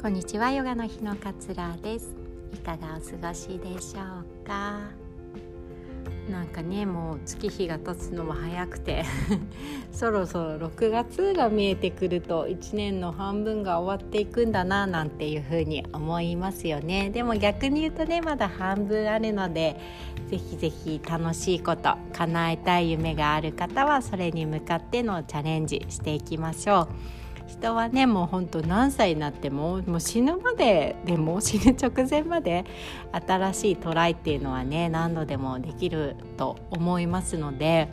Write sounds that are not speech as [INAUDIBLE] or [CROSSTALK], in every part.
こんにちはヨガの日のかつらです。いかがお過ごしでしょうか？なんかねもう月日が経つのも早くて。[LAUGHS] そろそろ6月が見えてくると1年の半分が終わっていくんだななんていうふうに思いますよね。でも逆に言うとねまだ半分あるのでぜひぜひ楽しいこと叶えたい夢がある方はそれに向かってのチャレンジしていきましょう。人はねもうほんと何歳になってももう死ぬまででも死ぬ直前まで新しいトライっていうのはね何度でもできると思いますので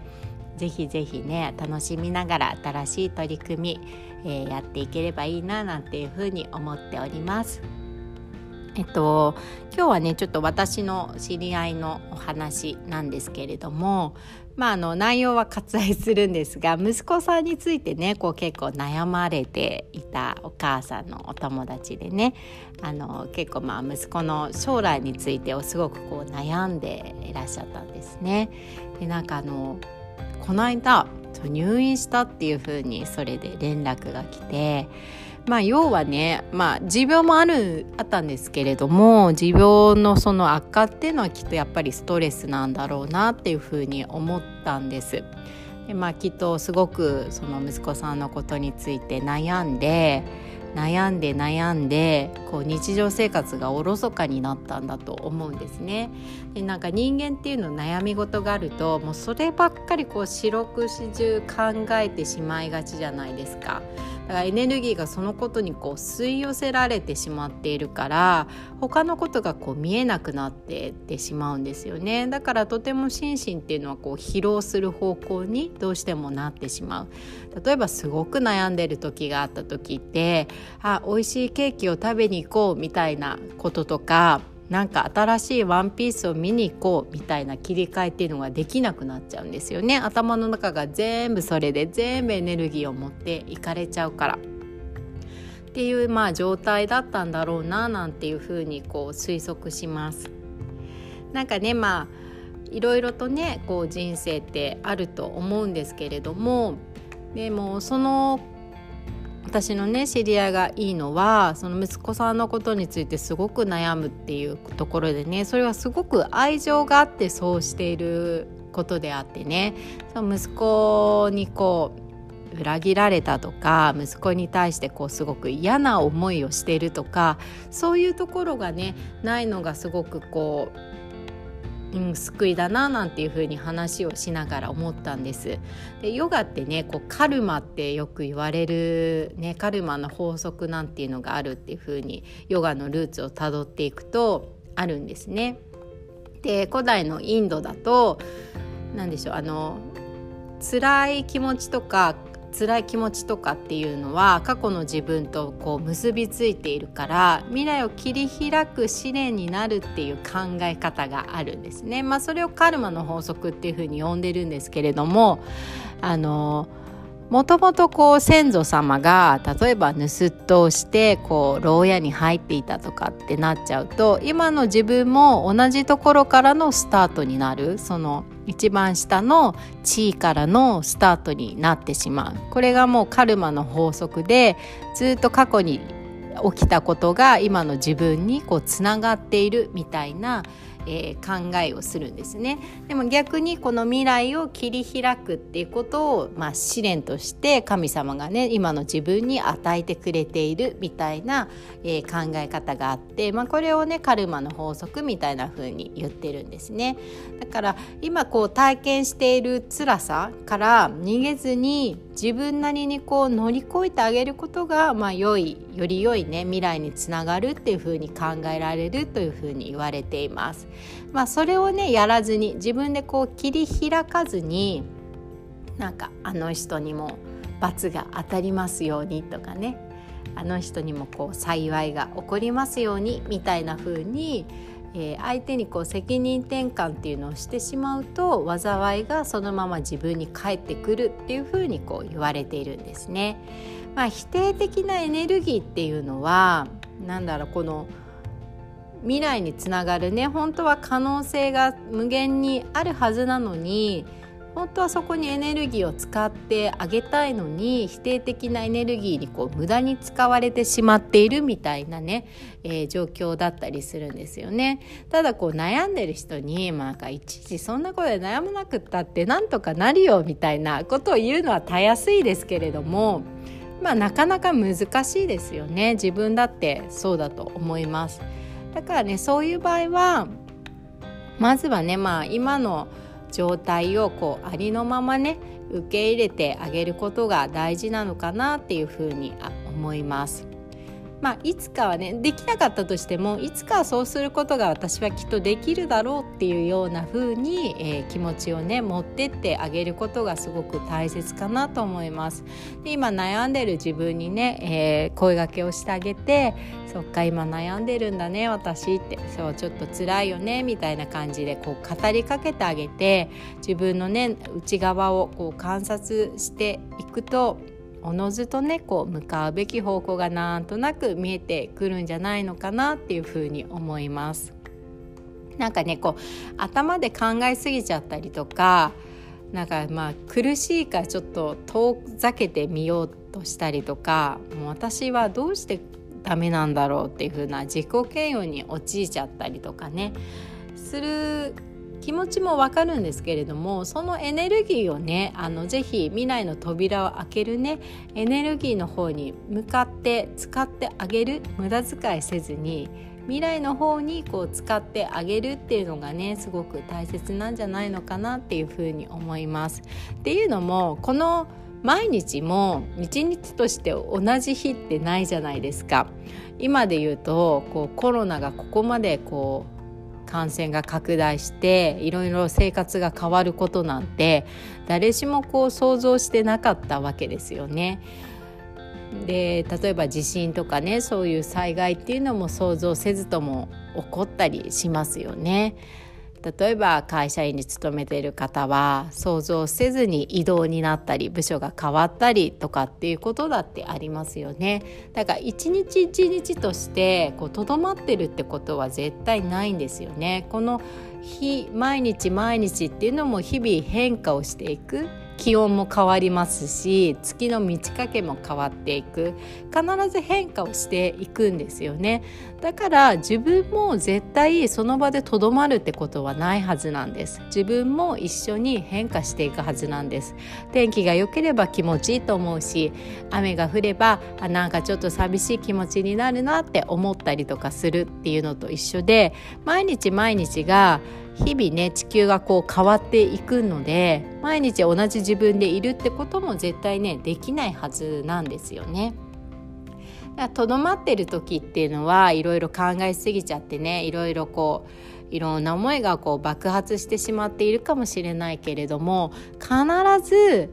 ぜひぜひね楽しみながら新しい取り組み、えー、やっていければいいななんていうふうに思っております。えっと今日はねちょっと私の知り合いのお話なんですけれどもまああの内容は割愛するんですが息子さんについてねこう結構悩まれていたお母さんのお友達でねあの結構まあ息子の将来についてをすごくこう悩んでいらっしゃったんですね。でなんかあのこの間入院したっていう風にそれで連絡が来てまあ要はね、まあ持病もある、あったんですけれども、持病のその悪化っていうのはきっとやっぱりストレスなんだろうなっていうふうに思ったんです。でまあきっとすごくその息子さんのことについて悩んで、悩んで悩んでこう日常生活がおろそかになったんだと思うんですね。でなんか人間っていうの悩み事があるともうそればっかりこう四六時中考えてしまいがちじゃないですか。だからエネルギーがそのことにこう吸い寄せられてしまっているから他のことがこう見えなくなってってしまうんですよね。だからとても心身っていうのはこう疲労する方向にどうしてもなってしまう。例えばすごく悩んでる時があった時ってあ美味しいケーキを食べに行こうみたいなこととかなんか新しいワンピースを見に行こうみたいな切り替えっていうのができなくなっちゃうんですよね。頭の中が全部それで全部エネルギーを持っていかれちゃうから。っていうまあ状態だったんだろうななんていうふうにこう推測します。なんかねまあいろいろとねこう人生ってあると思うんですけれどもでもその私のね知り合いがいいのはその息子さんのことについてすごく悩むっていうところでねそれはすごく愛情があってそうしていることであってねその息子にこう裏切られたとか息子に対してこうすごく嫌な思いをしているとかそういうところがねないのがすごくこううん、救いだななんていうふうに話をしながら思ったんですでヨガってねこうカルマってよく言われる、ね、カルマの法則なんていうのがあるっていうふうにヨガのルーツをたどっていくとあるんですね。で古代のインドだと何でしょうあの辛い気持ちとか辛い気持ちとかっていうのは過去の自分とこう結びついているから未来を切り開く試練になるっていう考え方があるんですね。まあ、それをカルマの法則っていうふうに呼んでるんですけれどもあのもともとこう先祖様が例えば盗っ人をしてこう牢屋に入っていたとかってなっちゃうと今の自分も同じところからのスタートになるその一番下の地位からのスタートになってしまう。これがもうカルマの法則でずっと過去に起きたことが今の自分にこうつながっているみたいなえー、考えをするんですねでも逆にこの未来を切り開くっていうことを、まあ、試練として神様がね今の自分に与えてくれているみたいな、えー、考え方があって、まあ、これをねカルマの法則みたいな風に言ってるんですねだから今こう体験している辛さから逃げずに自分なりにこう乗り越えてあげることが、まあ、良いより良いね未来につながるっていう風に考えられるという風に言われています。まあ、それをねやらずに自分でこう切り開かずになんかあの人にも罰が当たりますようにとかねあの人にもこう幸いが起こりますようにみたいな風にえー、相手にこう責任転換っていうのをしてしまうと災いがそのまま自分に返ってくるっていうふうにこう言われているんですね。まあ、否定的なエネルギーっていうのはなんだろうこの未来につながるね本当は可能性が無限にあるはずなのに本当はそこにエネルギーを使ってあげたいのに否定的なエネルギーにこう無駄に使われてしまっているみたいなね、えー、状況だったりするんですよね。ただこう悩んでる人に、まあ、なんかいちいちそんなことで悩まなくったってなんとかなるよみたいなことを言うのはたやすいですけれども。まあ、なかなか難しいですよね自分だってそうだと思いますだからねそういう場合はまずはねまあ今の状態をこうありのままね受け入れてあげることが大事なのかなっていうふうに思います。まあ、いつかはねできなかったとしてもいつかはそうすることが私はきっとできるだろうっていうような風に、えー、気持ちをね持ってってあげることがすごく大切かなと思います。で今悩んでる自分にね、えー、声がけをしてあげて「そっか今悩んでるんだね私」って「そうちょっと辛いよね」みたいな感じでこう語りかけてあげて自分のね内側をこう観察していくとおのずとねこう向かうべき方向がなんとなく見えてくるんじゃないのかなっていうふうに思います。なんかねこう頭で考えすぎちゃったりとかなんかまあ苦しいからちょっと遠ざけてみようとしたりとかもう私はどうしてダメなんだろうっていう風な自己嫌悪に陥っちゃったりとかねする気持ちもわかるんですけれどもそのエネルギーをねあのぜひ未来の扉を開けるねエネルギーの方に向かって使ってあげる無駄遣いせずに未来の方にこう使ってあげるっていうのがねすごく大切なんじゃないのかなっていうふうに思います。っていうのもこの毎日も一日として同じ日ってないじゃないですか。今で言うとこうコロナがここまでこう感染が拡大していろいろ生活が変わることなんて誰しもこう想像してなかったわけですよね。で例えば地震とかねそういう災害っていうのも想像せずとも起こったりしますよね。例えば会社員に勤めている方は想像せずに異動になったり部署が変わったりとかっていうことだってありますよね。だから一日一日としてとどまってるってことは絶対ないんですよね。この日毎日毎日っていうのも日々変化をしていく。気温も変わりますし月の満ち欠けも変わっていく。必ず変化をしていくんですよね。だから自分も絶対その場でとどまるってことはないはずなんです。自分も一緒に変化していくはずなんです。天気が良ければ気持ちいいと思うし雨が降ればあなんかちょっと寂しい気持ちになるなって思ったりとかするっていうのと一緒で毎日毎日が日々ね地球がこう変わっていくので毎日同じ自分でいるってことも絶対ねできないはずなんですよね。とどまってる時っていうのはいろいろ考えすぎちゃってねいろいろこういろんな思いがこう爆発してしまっているかもしれないけれども必ず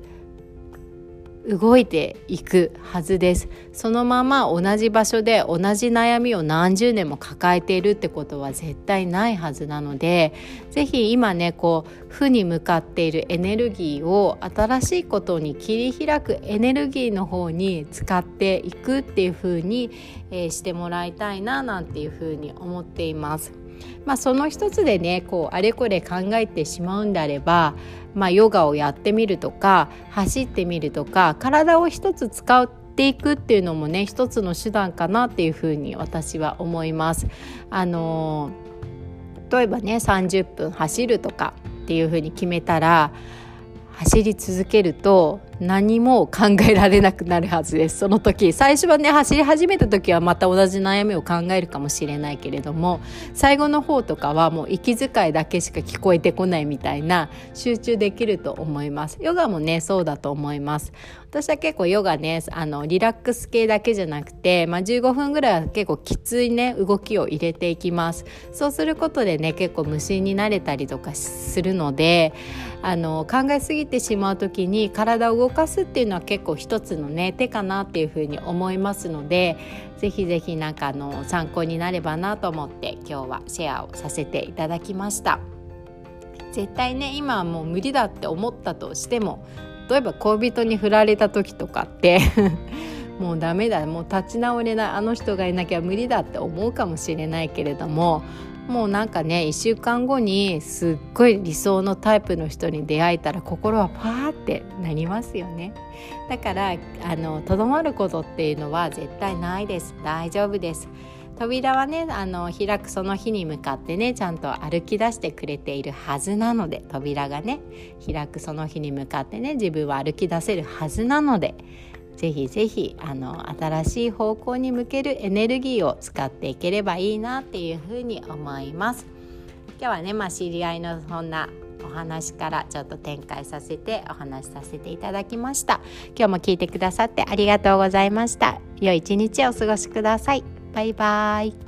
動いていくはずですそのまま同じ場所で同じ悩みを何十年も抱えているってことは絶対ないはずなので是非今ねこう負に向かっているエネルギーを新しいことに切り開くエネルギーの方に使っていくっていう風に、えー、してもらいたいななんていう風に思っています。まあ、その一つでねこうあれこれ考えてしまうんであれば、まあ、ヨガをやってみるとか走ってみるとか体を一つ使っていくっていうのもね一つの手段かなっていうふうに私は思います。あの例えばね30分走るとかっていうふうに決めたら走り続けると何も考えられなくなるはずです。その時最初はね走り始めた時はまた同じ悩みを考えるかもしれないけれども最後の方とかはもう息遣いだけしか聞こえてこないみたいな集中できると思います。ヨガもねそうだと思います。私は結構ヨガねあのリラックス系だけじゃなくて、まあ、15分ぐらいは結構きついね動きを入れていきます。そうすることでね結構無心になれたりとかするのであの考えすぎてしまう時に体を動かすっていうのは結構一つのね手かなっていうふうに思いますのでぜひぜひなんかあの参考になればなと思って今日はシェアをさせていただきました。絶対ね今はもう無理だって思ったとしても例えば恋人に振られた時とかって [LAUGHS] もうダメだもう立ち直れないあの人がいなきゃ無理だって思うかもしれないけれどももうなんかね1週間後にすっごい理想のタイプの人に出会えたら心はパーってなりますよね。だからあのとどまることっていうのは絶対ないです。大丈夫です。扉はねあの開くその日に向かってねちゃんと歩き出してくれているはずなので扉がね開くその日に向かってね自分は歩き出せるはずなのでぜひぜひあの新しい方向に向けるエネルギーを使っていければいいなっていうふうに思います。今日はね、まあ、知り合いのそんなお話からちょっと展開させてお話しさせていただきました。今日も聞いてくださってありがとうございました。良い一日をお過ごしください。バイバイ。